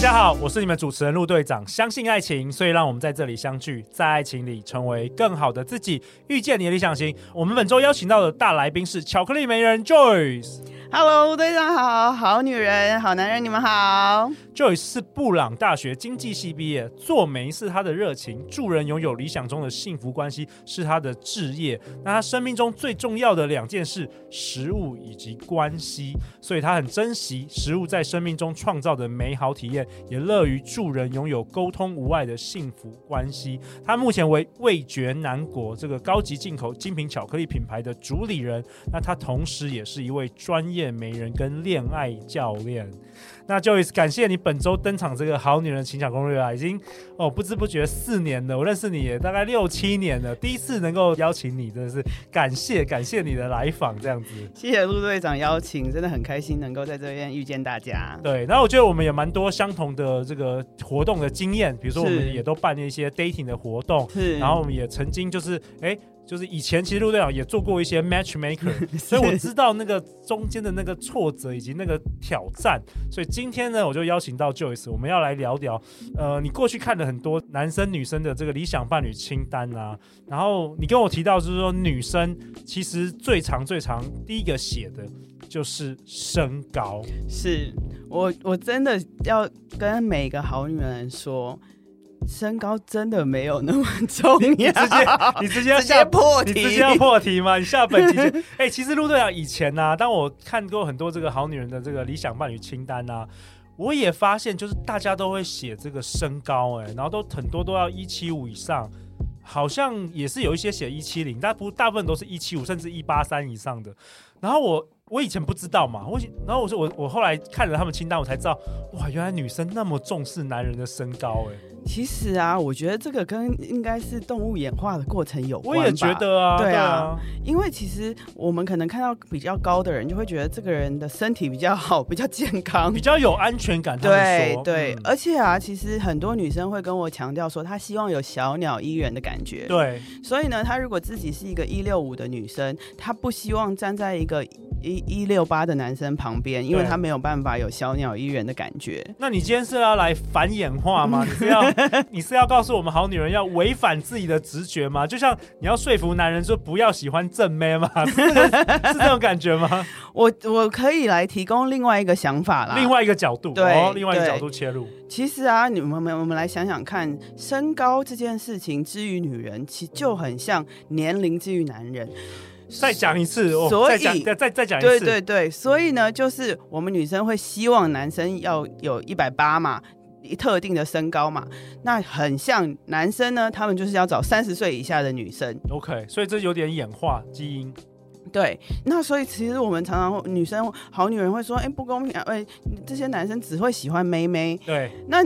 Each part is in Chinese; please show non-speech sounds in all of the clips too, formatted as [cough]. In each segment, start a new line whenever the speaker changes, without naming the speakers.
大家好，我是你们主持人陆队长。相信爱情，所以让我们在这里相聚，在爱情里成为更好的自己，遇见你的理想型。我们本周邀请到的大来宾是巧克力美人 Joyce。
Hello，队长好，好女人，好男人，你们好。
Joyce 是布朗大学经济系毕业，做媒是他的热情，助人拥有理想中的幸福关系是他的志业。那他生命中最重要的两件事，食物以及关系，所以他很珍惜食物在生命中创造的美好体验，也乐于助人拥有沟通无碍的幸福关系。他目前为味觉南国这个高级进口精品巧克力品牌的主理人，那他同时也是一位专业。媒人跟恋爱教练，那 Joyce 感谢你本周登场这个好女人情场攻略啊，已经哦不知不觉四年了，我认识你也大概六七年了，第一次能够邀请你，真的是感谢感谢你的来访，这样子。
谢谢陆队长邀请，真的很开心能够在这边遇见大家。
对，然后我觉得我们也蛮多相同的这个活动的经验，比如说我们也都办了一些 dating 的活动，是，然后我们也曾经就是哎。就是以前其实陆队长也做过一些 matchmaker，所以我知道那个中间的那个挫折以及那个挑战。所以今天呢，我就邀请到 Joyce，我们要来聊聊，呃，你过去看了很多男生女生的这个理想伴侣清单啊，然后你跟我提到就是说，女生其实最长最长第一个写的就是身高。
是我我真的要跟每个好女人说。身高真的没有那么重要，你直接
你直接要下破题，你直接要破题吗？你下本题 [laughs] 哎、欸，其实陆队长以前呢、啊，当我看过很多这个好女人的这个理想伴侣清单啊，我也发现就是大家都会写这个身高、欸，哎，然后都很多都要一七五以上，好像也是有一些写一七零，但不大部分都是一七五甚至一八三以上的。然后我我以前不知道嘛，我然后我说我我后来看了他们清单，我才知道哇，原来女生那么重视男人的身高、欸，哎。
其实啊，我觉得这个跟应该是动物演化的过程有关。
我也觉得啊，
对啊，因为其实我们可能看到比较高的人，就会觉得这个人的身体比较好，比较健康，
比较有安全感。
对对，而且啊，其实很多女生会跟我强调说，她希望有小鸟依人的感觉。
对，
所以呢，她如果自己是一个一六五的女生，她不希望站在一个一一六八的男生旁边，因为他没有办法有小鸟依人的感觉。
那你今天是要来反演化吗？你是要？[laughs] 你是要告诉我们好女人要违反自己的直觉吗？就像你要说服男人说不要喜欢正妹吗？[laughs] 是是这种感觉吗？[laughs]
我我可以来提供另外一个想法啦，
另外一个角度，
对，
哦、另外一个角度切入。
其实啊，你们我们来想想看，身高这件事情之于女人，其就很像年龄之于男人。
再讲一次，
所以
再再再讲一次，
对对对，所以呢，就是我们女生会希望男生要有一百八嘛。一特定的身高嘛，那很像男生呢，他们就是要找三十岁以下的女生。
OK，所以这有点演化基因。
对，那所以其实我们常常女生好女人会说，哎、欸，不公平啊，哎、欸，这些男生只会喜欢妹妹。
对，
那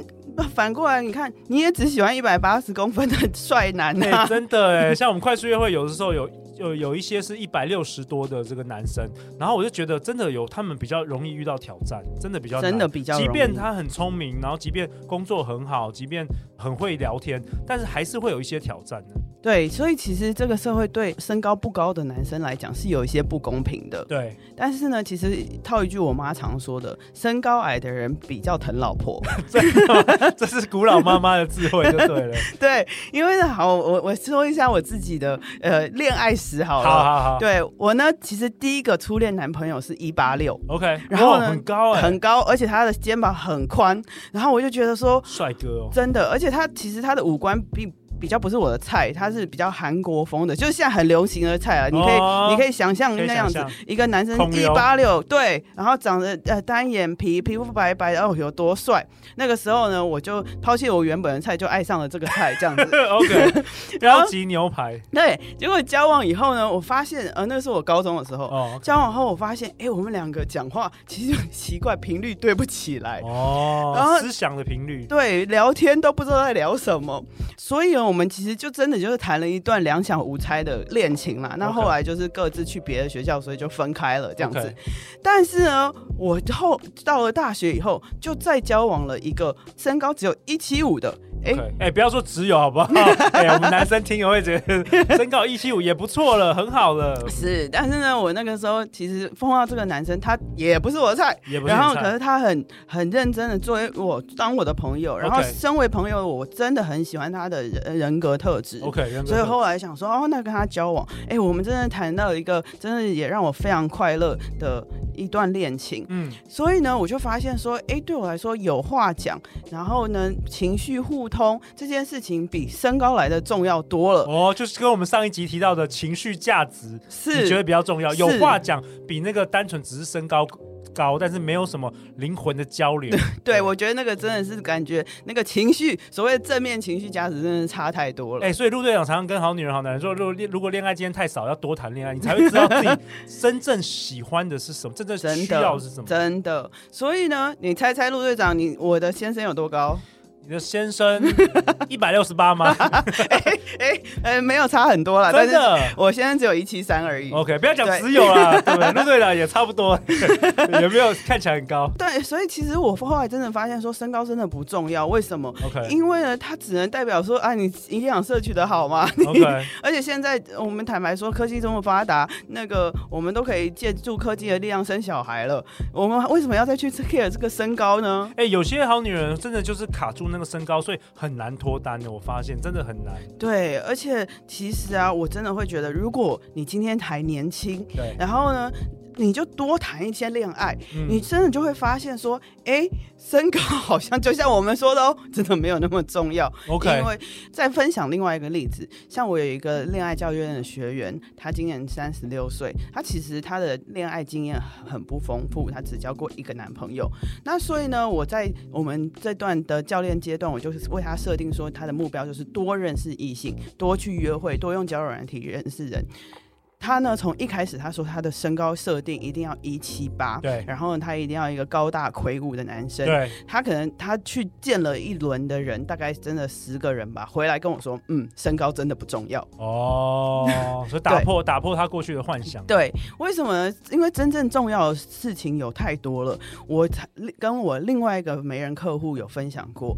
反过来你看，你也只喜欢一百八十公分的帅男啊、
欸？真的哎，像我们快速约会，有的时候有。有有一些是一百六十多的这个男生，然后我就觉得真的有他们比较容易遇到挑战，真的比较
真的比较，
即便他很聪明，然后即便工作很好，即便很会聊天，但是还是会有一些挑战的。
对，所以其实这个社会对身高不高的男生来讲是有一些不公平的。
对，
但是呢，其实套一句我妈常说的，身高矮的人比较疼老婆。[laughs]
这这是古老妈妈的智慧，就对了。[laughs]
对，因为呢，好，我我说一下我自己的呃恋爱史好了。
好好好。
对我呢，其实第一个初恋男朋友是一八六
，OK，
然后呢，
很高欸，
很高，而且他的肩膀很宽，然后我就觉得说，
帅哥哦，
真的，而且他其实他的五官并。比较不是我的菜，它是比较韩国风的，就是现在很流行的菜啊。你可以，哦、你可以想象那样子，一个男生一八六，对，然后长得呃单眼皮，皮肤白白的，哦，有多帅。那个时候呢，我就抛弃我原本的菜，就爱上了这个菜，这样子。[laughs]
OK，[laughs] 高级牛排。
对，结果交往以后呢，我发现，呃，那是我高中的时候。哦。Okay、交往后，我发现，哎、欸，我们两个讲话其实很奇怪，频率对不起来。
哦。然后思想的频率。
对，聊天都不知道在聊什么，所以呢。我们其实就真的就是谈了一段两小无猜的恋情啦。那后来就是各自去别的学校，所以就分开了这样子。但是呢，我后到了大学以后，就再交往了一个身高只有一七五的。哎哎
Okay. 欸，不要说只有好不好？哎、欸，我们男生听友会觉得身高一七五也不错了，很好了。
是，但是呢，我那个时候其实碰到这个男生，他也不是我的菜，
也不是。
然后可是他很很认真的作为我当我的朋友，然后身为朋友，我真的很喜欢他的人人格特质。
OK，
所以后来想说，哦，那跟他交往，哎、欸，我们真的谈到一个真的也让我非常快乐的一段恋情。嗯，所以呢，我就发现说，哎、欸，对我来说有话讲，然后呢，情绪互。通这件事情比身高来的重要多了
哦，就是跟我们上一集提到的情绪价值是你觉得比较重要，有话讲比那个单纯只是身高高，但是没有什么灵魂的交流。对，
对，我觉得那个真的是感觉那个情绪，所谓正面情绪价值真的差太多了。
哎、欸，所以陆队长常常跟好女人、好男人说，如果恋如果恋爱经验太少，要多谈恋爱，你才会知道自己真正喜欢的是什么，[laughs] 真正需要的是什么。
真的，所以呢，你猜猜陆队长，你我的先生有多高？
你的先生 [laughs] 一百六十八吗？[laughs]
哎哎哎，没有差很多啦。真的，我现在只有一七三而已。
OK，不要讲只有啦，[laughs] 对不对？那对了，也差不多。有没有看起来很高？
对，所以其实我后来真的发现说，身高真的不重要。为什么
？OK，
因为呢，它只能代表说啊，你营养摄取的好吗
？OK，
而且现在我们坦白说，科技这么发达，那个我们都可以借助科技的力量生小孩了。我们为什么要再去 care 这个身高呢？
哎，有些好女人真的就是卡住。那个身高，所以很难脱单的。我发现真的很难。
对，而且其实啊，我真的会觉得，如果你今天还年轻，
对，
然后呢，你就多谈一些恋爱，嗯、你真的就会发现说，哎，身高好像就像我们说的哦，真的没有那么重要。
OK，
因为再分享另外一个例子，像我有一个恋爱教育院的学员，他今年三十六岁，他其实他的恋爱经验很不丰富，他只交过一个男朋友。那所以呢，我在我们这段的教练阶段，我就是为他设定说，他的目标就是多认识异性，多去约会，多用交友软体认识人。他呢，从一开始他说他的身高设定一定要一七八，
对，
然后呢，他一定要一个高大魁梧的男生，
对，
他可能他去见了一轮的人，大概真的十个人吧，回来跟我说，嗯，身高真的不重要。
哦，[laughs] 所以打破打破他过去的幻想，
对，为什么？呢？因为真正重要的事情有太多了，我跟我另外一个媒人客户有分享过，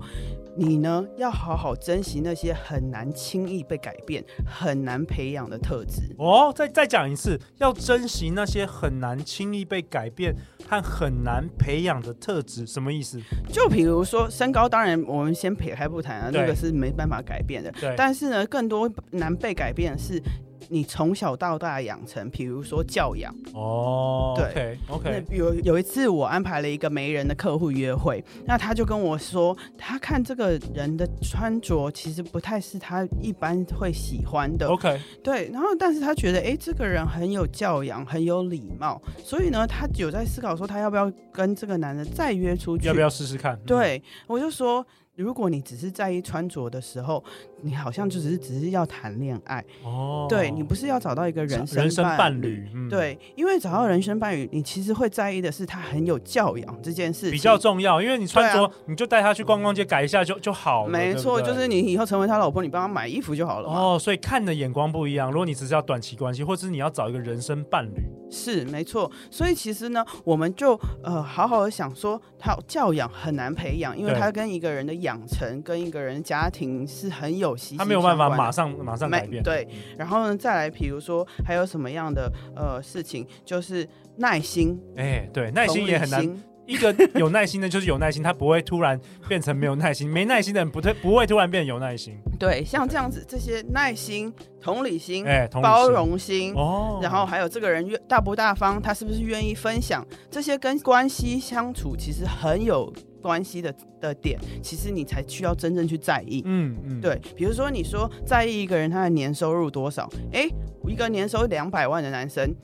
你呢要好好珍惜那些很难轻易被改变、很难培养的特质。
哦，在。再讲一次，要珍惜那些很难轻易被改变和很难培养的特质，什么意思？
就比如说身高，当然我们先撇开不谈啊，
对
那个是没办法改变的。
对，
但是呢，更多难被改变的是。你从小到大养成，比如说教养。
哦，
对
，OK，
有有一次我安排了一个媒人的客户约会，那他就跟我说，他看这个人的穿着其实不太是他一般会喜欢的
，OK，
对，然后但是他觉得，哎，这个人很有教养，很有礼貌，所以呢，他有在思考说，他要不要跟这个男的再约出去，
要不要试试看？
对，我就说。如果你只是在意穿着的时候，你好像就只是只是要谈恋爱。哦，对，你不是要找到一个人生
人生伴侣，嗯、
对，因为找到人生伴侣，你其实会在意的是他很有教养这件事
比较重要，因为你穿着、啊、你就带他去逛逛街改一下就就好了，
没错，就是你以后成为他老婆，你帮他买衣服就好了哦，
所以看的眼光不一样，如果你只是要短期关系，或者是你要找一个人生伴侣。
是没错，所以其实呢，我们就呃好好的想说，他教养很难培养，因为他跟一个人的养成跟一个人家庭是很有息息
他没有办法马上马上改变。
对，然后呢，再来比如说还有什么样的呃事情，就是耐心。
哎，对，耐心也很难。一个有耐心的，就是有耐心，他不会突然变成没有耐心；[laughs] 没耐心的人不会不会突然变有耐心。
对，像这样子，这些耐心、同理心、欸、同理心包容心，哦，然后还有这个人愿大不大方，他是不是愿意分享，这些跟关系相处其实很有关系的的点，其实你才需要真正去在意。嗯嗯，对，比如说你说在意一个人他的年收入多少，哎，一个年收两百万的男生，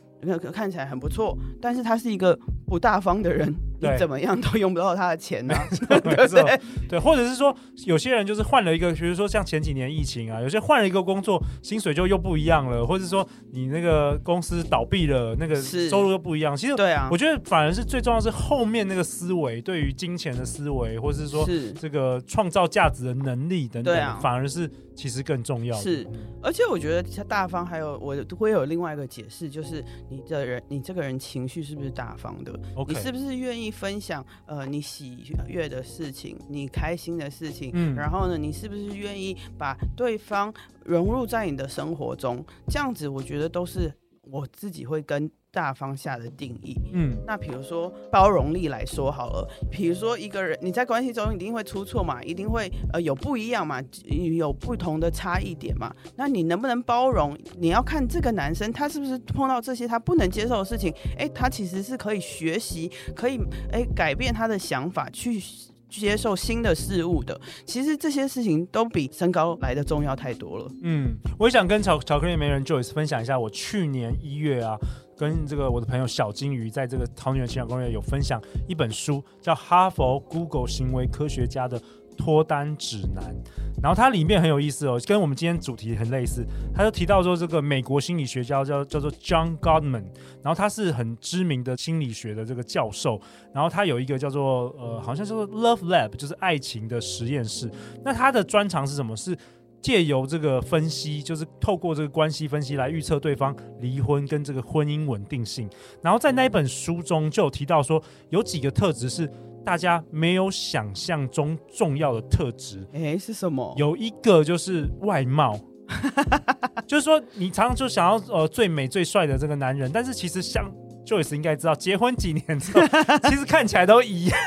看起来很不错，但是他是一个不大方的人。你怎么样都用不到他的钱呢、[laughs]
对，或者是说，有些人就是换了一个，比如说像前几年疫情啊，有些换了一个工作，薪水就又不一样了，或者说你那个公司倒闭了，那个收入又不一样。其实，对啊，我觉得反而是最重要的是后面那个思维，对于金钱的思维，或者是说这个创造价值的能力等等，啊、反而是其实更重要。
是，而且我觉得他大方，还有我会有另外一个解释，就是你的人，你这个人情绪是不是大方的？Okay. 你是不是愿意？分享呃，你喜悦的事情，你开心的事情，嗯，然后呢，你是不是愿意把对方融入在你的生活中？这样子，我觉得都是我自己会跟。大方下的定义，嗯，那比如说包容力来说好了，比如说一个人你在关系中一定会出错嘛，一定会呃有不一样嘛，有不同的差异点嘛，那你能不能包容？你要看这个男生他是不是碰到这些他不能接受的事情，哎，他其实是可以学习，可以哎改变他的想法去接受新的事物的。其实这些事情都比身高来的重要太多了。
嗯，我想跟巧巧克力媒人 Joyce 分享一下，我去年一月啊。跟这个我的朋友小金鱼在这个桃园情感公园有分享一本书，叫《哈佛 Google 行为科学家的脱单指南》，然后它里面很有意思哦，跟我们今天主题很类似。他就提到说，这个美国心理学家叫叫做 John Gottman，然后他是很知名的心理学的这个教授，然后他有一个叫做呃，好像叫做 Love Lab，就是爱情的实验室。那他的专长是什么？是借由这个分析，就是透过这个关系分析来预测对方离婚跟这个婚姻稳定性。然后在那一本书中就有提到说，有几个特质是大家没有想象中重要的特质。
哎，是什么？
有一个就是外貌，[laughs] 就是说你常常就想要呃最美最帅的这个男人，但是其实像 Joyce 应该知道，结婚几年之后，[laughs] 其实看起来都一样。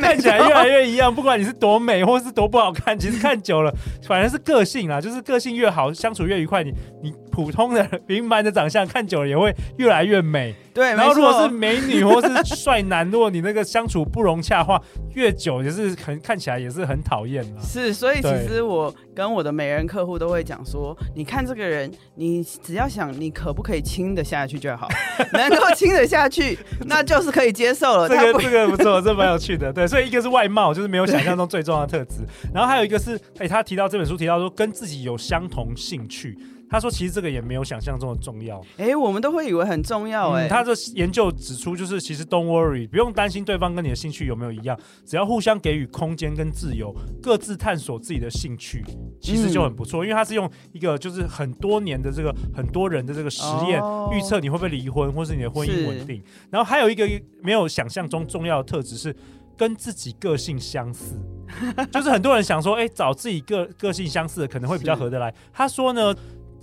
看起来越来越一样，不管你是多美或是多不好看，其实看久了，反正是个性啦，就是个性越好，相处越愉快。你你普通的平凡的长相，看久了也会越来越美。
对，
然后如果是美女或是帅男，如果你那个相处不融洽的话，越久也是很看起来也是很讨厌的。
是，所以其实我跟我的美人客户都会讲说，你看这个人，你只要想你可不可以亲得下去就好，[laughs] 能够亲得下去，[laughs] 那就是可以接受了。
这个这个不错，这蛮有趣的。对，所以一个是外貌，就是没有想象中最重要的特质，然后还有一个是，哎，他提到这本书提到说跟自己有相同兴趣。他说：“其实这个也没有想象中的重要。
哎，我们都会以为很重要。哎、嗯，
他的研究指出，就是其实 don't worry，不用担心对方跟你的兴趣有没有一样，只要互相给予空间跟自由，各自探索自己的兴趣，其实就很不错。嗯、因为他是用一个就是很多年的这个很多人的这个实验，哦、预测你会不会离婚，或是你的婚姻稳定。然后还有一个没有想象中重要的特质是跟自己个性相似，[laughs] 就是很多人想说，哎，找自己个个性相似的可能会比较合得来。他说呢。”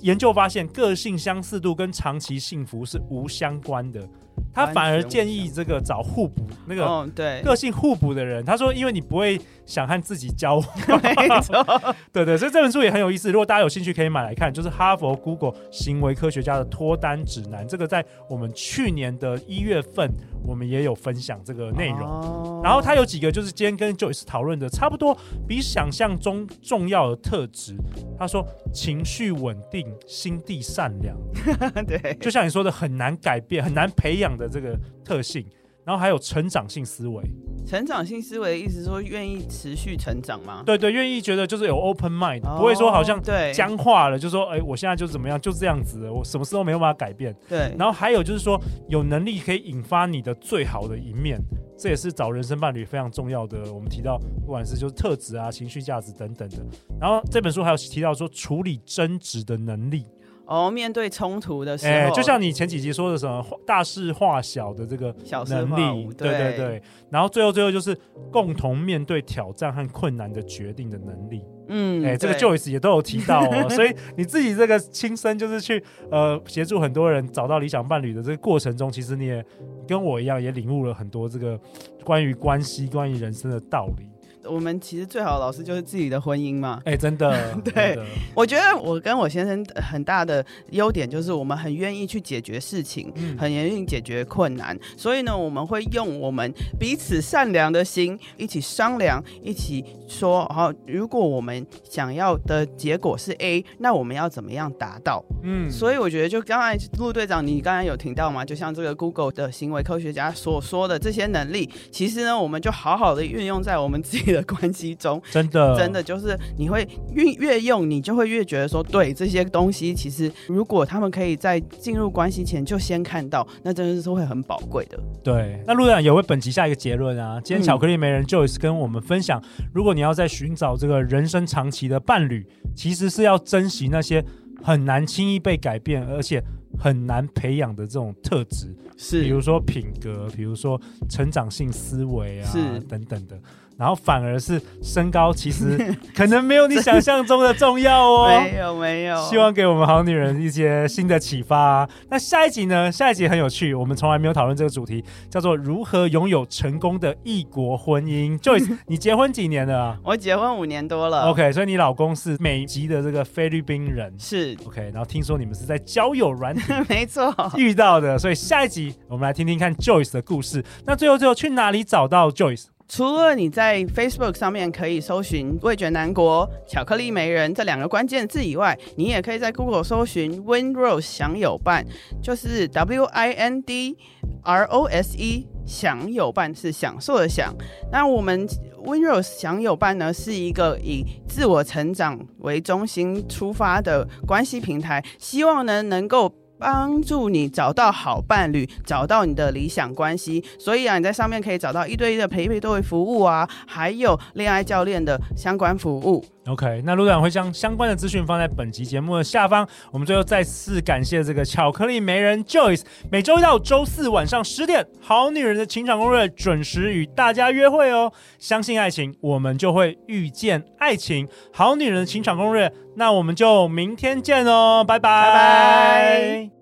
研究发现，个性相似度跟长期幸福是无相关的。他反而建议这个找互补那个对个性互补的人。他说，因为你不会想和自己交往。[laughs] [laughs] 对对，所以这本书也很有意思。如果大家有兴趣，可以买来看。就是哈佛 Google 行为科学家的脱单指南。这个在我们去年的一月份，我们也有分享这个内容。然后他有几个，就是今天跟 Joyce 讨论的差不多，比想象中重要的特质。他说，情绪稳定，心地善良。[laughs] 对，就像你说的，很难改变，很难培养的这个特性。然后还有成长性思维，
成长性思维的意思是说愿意持续成长吗？
对对，愿意觉得就是有 open mind，、哦、不会说好像僵化了，对就说哎，我现在就怎么样，就这样子，我什么事都没有办法改变。对。然后还有就是说，有能力可以引发你的最好的一面，这也是找人生伴侣非常重要的。我们提到不管是就是特质啊、情绪价值等等的。然后这本书还有提到说处理争执的能力。
哦，面对冲突的时候，
哎，就像你前几集说的什么大事化小的这个能力，
对
对对对。然后最后最后就是共同面对挑战和困难的决定的能力。嗯，哎，这个 Joyce 也都有提到哦。[laughs] 所以你自己这个亲身就是去呃协助很多人找到理想伴侣的这个过程中，其实你也跟我一样，也领悟了很多这个关于关系、关于人生的道理。
我们其实最好的老师就是自己的婚姻嘛。
哎、欸，[laughs] 真的，
对，我觉得我跟我先生很大的优点就是我们很愿意去解决事情，嗯、很愿意解决困难。所以呢，我们会用我们彼此善良的心一起商量，一起说，好，如果我们想要的结果是 A，那我们要怎么样达到？嗯，所以我觉得就刚才陆队长你刚才有听到吗？就像这个 Google 的行为科学家所说的这些能力，其实呢，我们就好好的运用在我们自己的关系中，[laughs]
真的，
真的就是你会越越用，你就会越觉得说，对这些东西，其实如果他们可以在进入关系前就先看到，那真的是会很宝贵的。
对，那陆队长也为本集下一个结论啊。今天巧克力媒人 Joyce 跟我们分享，嗯、如果你要在寻找这个人生长期的伴侣，其实是要珍惜那些很难轻易被改变，而且很难培养的这种特质，
是
比如说品格，比如说成长性思维啊，
是
等等的。然后反而是身高，其实 [laughs] 可能没有你想象中的重要哦。
没有没有，
希望给我们好女人一些新的启发啊。那下一集呢？下一集很有趣，我们从来没有讨论这个主题，叫做如何拥有成功的异国婚姻。Joyce，[laughs] 你结婚几年了啊？
我结婚五年多了。
OK，所以你老公是美籍的这个菲律宾人。
是
OK，然后听说你们是在交友软体 [laughs]
没错
遇到的，所以下一集我们来听听看 Joyce 的故事。那最后最后去哪里找到 Joyce？
除了你在 Facebook 上面可以搜寻“味觉南国巧克力美人”这两个关键字以外，你也可以在 Google 搜寻 “Winrose 享有伴”，就是 W I N D R O S E 享有伴是享受的享。那我们 Winrose 享有伴呢，是一个以自我成长为中心出发的关系平台，希望呢能够。帮助你找到好伴侣，找到你的理想关系。所以啊，你在上面可以找到一对一的陪陪对服务啊，还有恋爱教练的相关服务。
OK，那陆队长会将相关的资讯放在本集节目的下方。我们最后再次感谢这个巧克力媒人 Joyce，每周一到周四晚上十点，《好女人的情场攻略》准时与大家约会哦。相信爱情，我们就会遇见爱情。《好女人的情场攻略》，那我们就明天见哦，拜拜。拜拜。